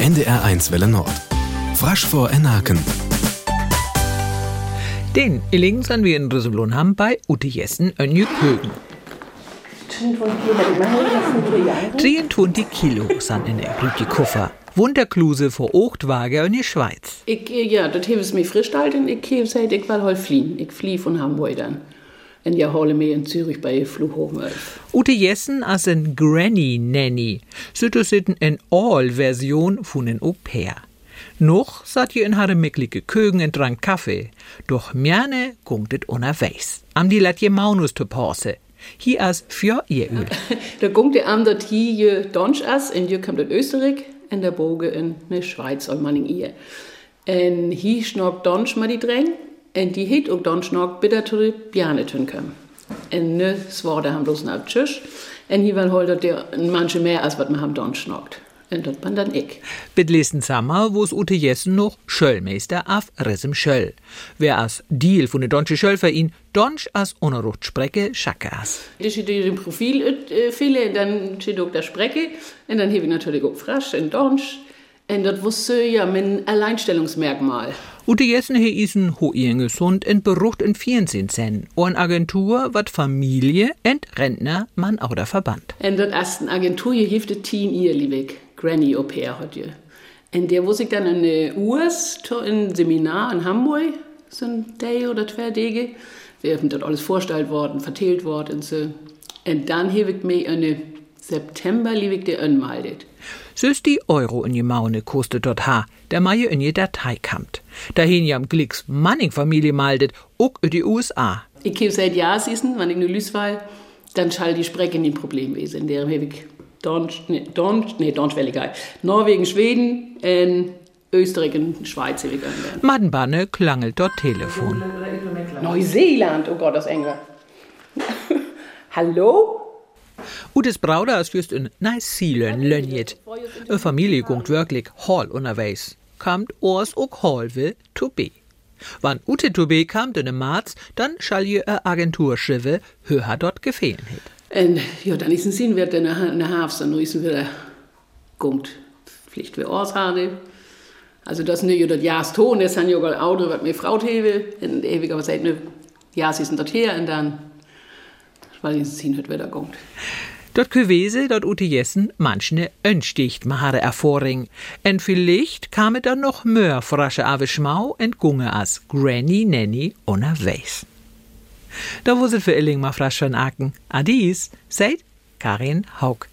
NDR1 Welle Nord. Frasch vor Enaken. Den Illingen sind wir in Rüssellohn haben bei Ute Jessen Önje Kögen. 23 Kilo sind in der Rüti Koffer. Wunderkluse vor Ochtwager in die Schweiz. Ich, ja, das habe ich mir frisch gehalten. Ich habe gesagt, ich will heute fliehen. Ich fliehe von Hamburg dann. Und ja, hole mir in Zürich bei Flughafen 11. Ute Jessen als ein Granny Nanny. Sütte sitten en All-Version von en Au pair. Noch satt ihr in hare micklige Kögen und trank Kaffee. Doch mjane gungt it unterwegs. Am die lat je Maunus zu Pause. Hier as für ihr Öl. Da gungt ihr am dort hier Donsch as, und hier kommt in Österreich, und der Boge in ne Schweiz, und man in ihr. Und hier schnockt Donsch mal die Dräng, und die het ook Donsch noch bitter zu die Bjane tun können. Und ne, es war da haben bloß nach Tschüss. Und hier waren heute der manche mehr, als was man haben Donsch schnockt. Und das bin dann ich. Bit lesen Sommer, wo's Ute Jessen noch Schöllmeister auf Rissem Schöll. Wer as Deal von de Donsche Schöllverein Donsch as unerrucht Sprecke Schacke as. Das steht dem Profil äh, viele, dann steht auch der Sprecke, und dann habe ich natürlich auch Frasch und Donsch. Und das wusste ja mein Alleinstellungsmerkmal. Ute Jessen he isen ho ihren gesund en berucht in 14 Cent. An Agentur wat Familie ent Rentner man auch der Verband. Und das erste Agentur hier hilft das Team ihr, liebe Granny Au pair hat ihr. Und der wusste ich dann in der US, in Seminar in Hamburg, so ein Day oder zwei Tage. Wir haben dort alles vorgestellt worden, verteilt worden und so. Und dann habe ich mir in September, liebe ich dir anmeldet. Süß die Euro in je Maune kostet dort ha, der Maie in je Datei kamt. Dahin jam Glicks Manning-Familie maldet, ook in die USA. Ich habe seit Jahren sitzen, wenn ich nur Lüswal, dann schall die Sprecke in Problem wesen. In der habe ich Donsch, nee, Donsch, nee, egal. Norwegen, Schweden, und Österreich und Schweiz habe ich. Madenbanne klangelt dort Telefon. Neuseeland, oh Gott, das Engel. Hallo? Utes Brauder ist fürst in Neuseeland lönjet. E Familie gungt wirklich Hall unterwegs. Kamt ors ook Hall will to be. Wann Ute to be kamt in März, dann schall je e Agenturschiffe höher dort gefehlen het. Und ja, dann ist ein Sinn, wird dann eine Hafs, dann ist wieder gungt. Pflicht wir Orshane. Also das ist nicht das Jahreston, das sind ja auch Auto, was mir Frau habe. Und ewig aber seit ne Jahr sie sind dort her und dann, weil ich Sinn hat wieder gungt. Dort gewese, dort Ute Jessen manchne önsticht mahare ervoring. En vielleicht kame dann noch mehr frasche ave Schmau en gunge as Granny Nanny unterwegs. Da wuset für Illing ma frasch von Aken. Adis, seid Karin Haug.